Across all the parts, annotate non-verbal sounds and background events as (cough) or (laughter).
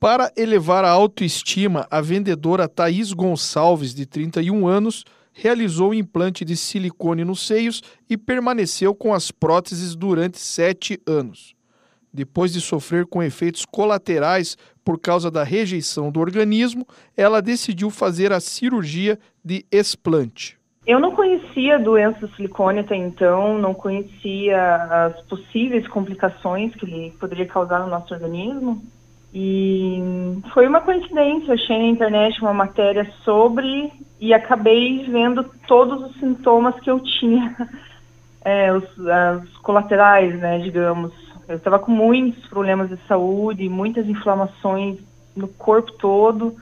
Para elevar a autoestima, a vendedora Thaís Gonçalves, de 31 anos, realizou o implante de silicone nos seios e permaneceu com as próteses durante sete anos. Depois de sofrer com efeitos colaterais por causa da rejeição do organismo, ela decidiu fazer a cirurgia de explante. Eu não conhecia a doença do silicone até então, não conhecia as possíveis complicações que ele poderia causar no nosso organismo. E foi uma coincidência, achei na internet uma matéria sobre e acabei vendo todos os sintomas que eu tinha, (laughs) é, os, as colaterais, né, digamos. Eu estava com muitos problemas de saúde, muitas inflamações no corpo todo.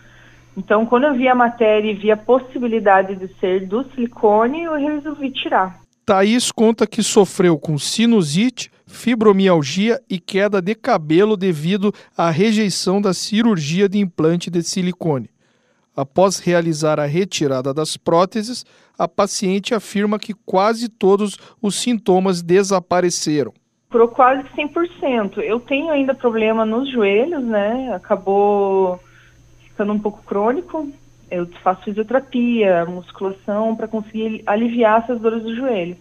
Então, quando eu vi a matéria e vi a possibilidade de ser do silicone, eu resolvi tirar. Thaís conta que sofreu com sinusite, fibromialgia e queda de cabelo devido à rejeição da cirurgia de implante de silicone. Após realizar a retirada das próteses, a paciente afirma que quase todos os sintomas desapareceram. Por quase 100%. Eu tenho ainda problema nos joelhos, né? Acabou ficando um pouco crônico, eu faço fisioterapia, musculação para conseguir aliviar essas dores do joelho.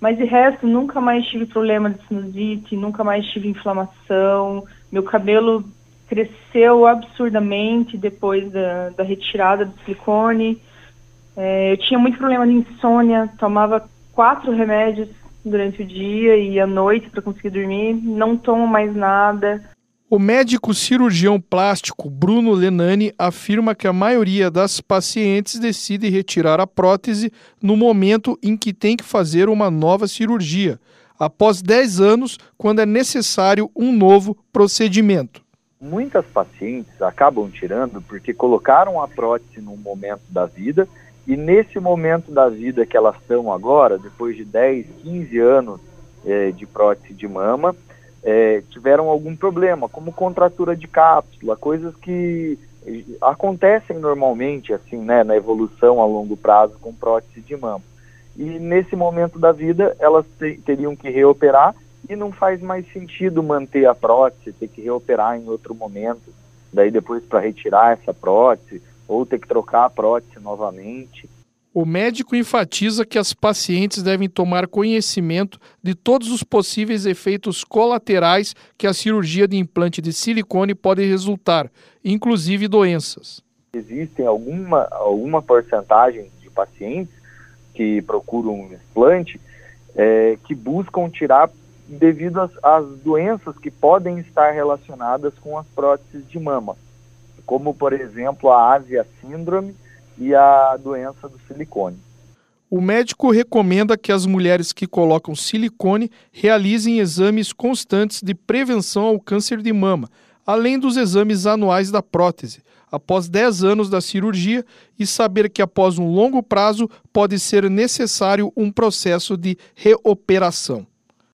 Mas de resto, nunca mais tive problema de sinusite, nunca mais tive inflamação. Meu cabelo cresceu absurdamente depois da, da retirada do silicone. É, eu tinha muito problema de insônia, tomava quatro remédios durante o dia e à noite para conseguir dormir. Não tomo mais nada. O médico cirurgião plástico Bruno Lenani afirma que a maioria das pacientes decide retirar a prótese no momento em que tem que fazer uma nova cirurgia, após 10 anos, quando é necessário um novo procedimento. Muitas pacientes acabam tirando porque colocaram a prótese num momento da vida e nesse momento da vida que elas estão agora, depois de 10, 15 anos é, de prótese de mama, é, tiveram algum problema, como contratura de cápsula, coisas que acontecem normalmente assim, né, na evolução a longo prazo com prótese de mama. E nesse momento da vida elas te, teriam que reoperar e não faz mais sentido manter a prótese, ter que reoperar em outro momento, daí depois para retirar essa prótese ou ter que trocar a prótese novamente. O médico enfatiza que as pacientes devem tomar conhecimento de todos os possíveis efeitos colaterais que a cirurgia de implante de silicone pode resultar, inclusive doenças. Existem alguma, alguma porcentagem de pacientes que procuram um implante é, que buscam tirar devido às, às doenças que podem estar relacionadas com as próteses de mama, como, por exemplo, a Ásia Síndrome, e a doença do silicone. O médico recomenda que as mulheres que colocam silicone realizem exames constantes de prevenção ao câncer de mama, além dos exames anuais da prótese, após 10 anos da cirurgia e saber que após um longo prazo pode ser necessário um processo de reoperação.